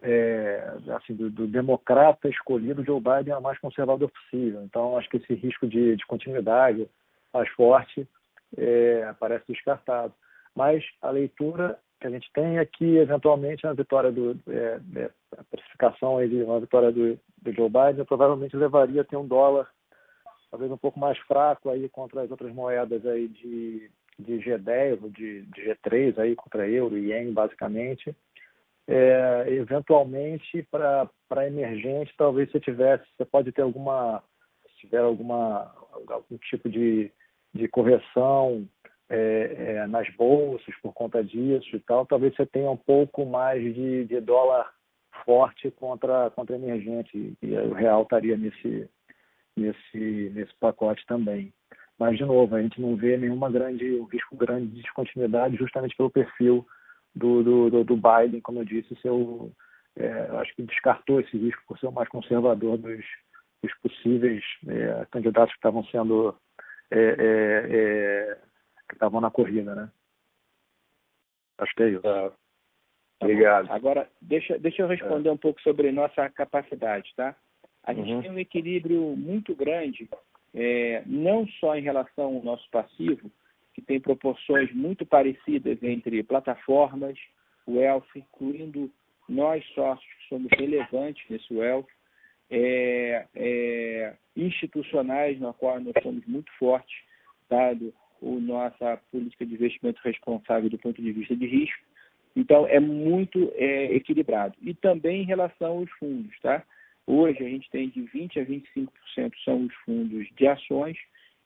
é, assim, do, do, democrata escolhido, Joe Biden é o mais conservador possível. Então, acho que esse risco de, de continuidade mais forte é, parece descartado. Mas a leitura que a gente tem é que, eventualmente, a vitória do é, é a precificação aí de uma vitória do, do Joe Biden provavelmente levaria a ter um dólar talvez um pouco mais fraco aí contra as outras moedas aí de, de G10 de, de G3 aí contra euro e ien basicamente é, eventualmente para emergente talvez você tivesse você pode ter alguma se tiver alguma algum tipo de, de correção é, é, nas bolsas por conta disso e tal talvez você tenha um pouco mais de, de dólar forte contra contra emergente e o real estaria nesse nesse nesse pacote também mas de novo a gente não vê nenhuma grande um risco grande de descontinuidade justamente pelo perfil do, do, do Biden, como eu disse, seu, é, acho que descartou esse risco por ser o mais conservador dos, dos possíveis é, candidatos que estavam sendo é, é, é que estavam na corrida, né? Acho que é isso. Tá. Obrigado. Agora, deixa, deixa eu responder um pouco sobre nossa capacidade, tá? A gente uhum. tem um equilíbrio muito grande, é, não só em relação ao nosso passivo, que tem proporções muito parecidas entre plataformas, wealth, incluindo nós sócios que somos relevantes nesse wealth, é, é, institucionais, na qual nós somos muito fortes, dado a nossa política de investimento responsável do ponto de vista de risco. Então, é muito é, equilibrado. E também em relação aos fundos, tá? Hoje, a gente tem de 20% a 25% são os fundos de ações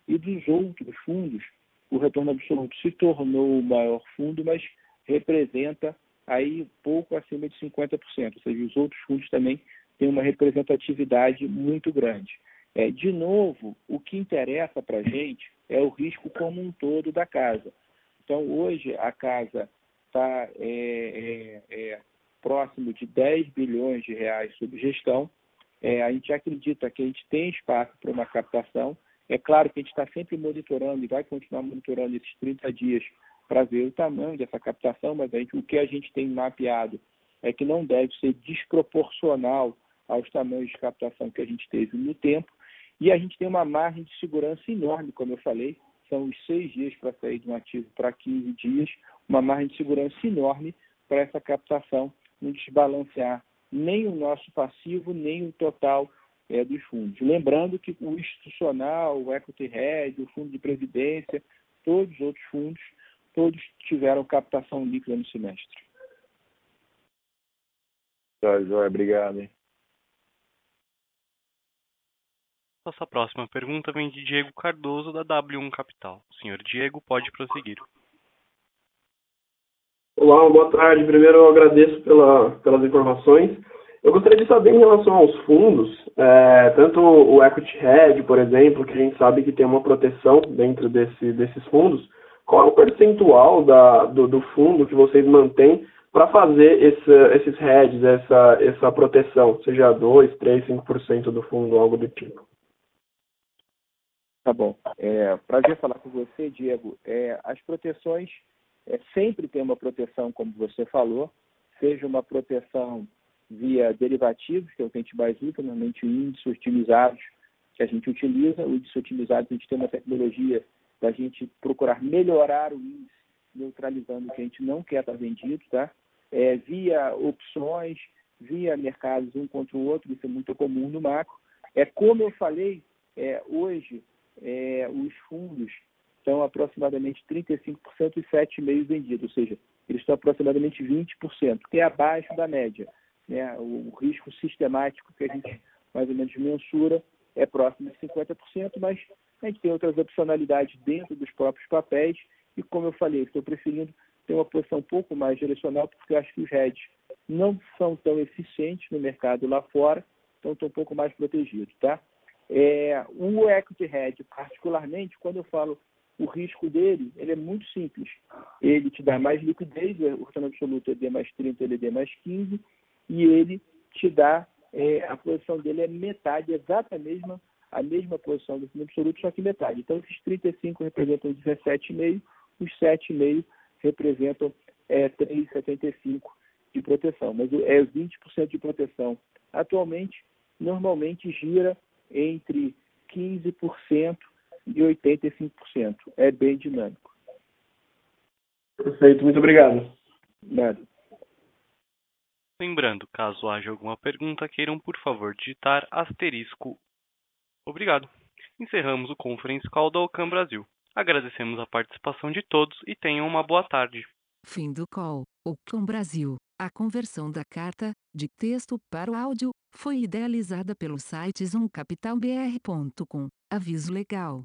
e dos outros fundos, o retorno absoluto se tornou o maior fundo, mas representa aí pouco acima de 50%, ou seja, os outros fundos também têm uma representatividade muito grande. É, de novo, o que interessa para a gente é o risco como um todo da casa. Então, hoje, a casa está é, é, é, próximo de 10 bilhões de reais sob gestão. É, a gente acredita que a gente tem espaço para uma captação, é claro que a gente está sempre monitorando e vai continuar monitorando esses 30 dias para ver o tamanho dessa captação, mas gente, o que a gente tem mapeado é que não deve ser desproporcional aos tamanhos de captação que a gente teve no tempo. E a gente tem uma margem de segurança enorme, como eu falei, são os seis dias para sair de um ativo para 15 dias, uma margem de segurança enorme para essa captação não desbalancear nem o nosso passivo, nem o total é, dos fundos. Lembrando que o institucional, o equity hedge, o fundo de previdência, todos os outros fundos, todos tiveram captação líquida no semestre. Tá, Joia, obrigado. Hein? Nossa próxima pergunta vem de Diego Cardoso, da W1 Capital. O senhor Diego pode prosseguir. Olá, boa tarde. Primeiro, eu agradeço pela, pelas informações. Eu gostaria de saber em relação aos fundos, é, tanto o Equity Hedge, por exemplo, que a gente sabe que tem uma proteção dentro desse, desses fundos, qual é o percentual da, do, do fundo que vocês mantêm para fazer esse, esses hedges, essa, essa proteção, seja 2, 3, 5% do fundo, algo do tipo? Tá bom. É, prazer falar com você, Diego. É, as proteções, é, sempre tem uma proteção, como você falou, seja uma proteção via derivativos, que é o que a gente mais usa, normalmente índices otimizados que a gente utiliza. O índice otimizado, a gente tem uma tecnologia da gente procurar melhorar o índice, neutralizando o que a gente não quer estar vendido, tá? É, via opções, via mercados um contra o outro, isso é muito comum no macro. É como eu falei, é, hoje é, os fundos estão aproximadamente 35% e 7,5% vendidos, ou seja, eles estão aproximadamente 20%, que é abaixo da média né, o, risco sistemático que a gente mais ou menos mensura é próximo de 50%, mas a gente tem outras opcionalidades dentro dos próprios papéis e, como eu falei, estou preferindo ter uma posição um pouco mais direcional, porque eu acho que os hedges não são tão eficientes no mercado lá fora, então estou um pouco mais protegido, tá? É, o equity hedge, particularmente, quando eu falo o risco dele, ele é muito simples. Ele te dá mais liquidez, o retorno absoluto é D mais 30, ele é D mais 15, e ele te dá, é, a posição dele é metade, exata mesma a mesma posição do fundo absoluto, só que metade. Então, esses 35 representam 17,5, os 7,5 representam é, 3,75 de proteção, mas é 20% de proteção. Atualmente, normalmente gira entre 15% e 85%. É bem dinâmico. Perfeito, muito obrigado. Nada. Lembrando, caso haja alguma pergunta, queiram por favor digitar asterisco. Obrigado. Encerramos o Conference Call da Ocam Brasil. Agradecemos a participação de todos e tenham uma boa tarde. Fim do call. Ocam Brasil. A conversão da carta, de texto para o áudio, foi idealizada pelo site zoomcapitalbr.com. Aviso legal.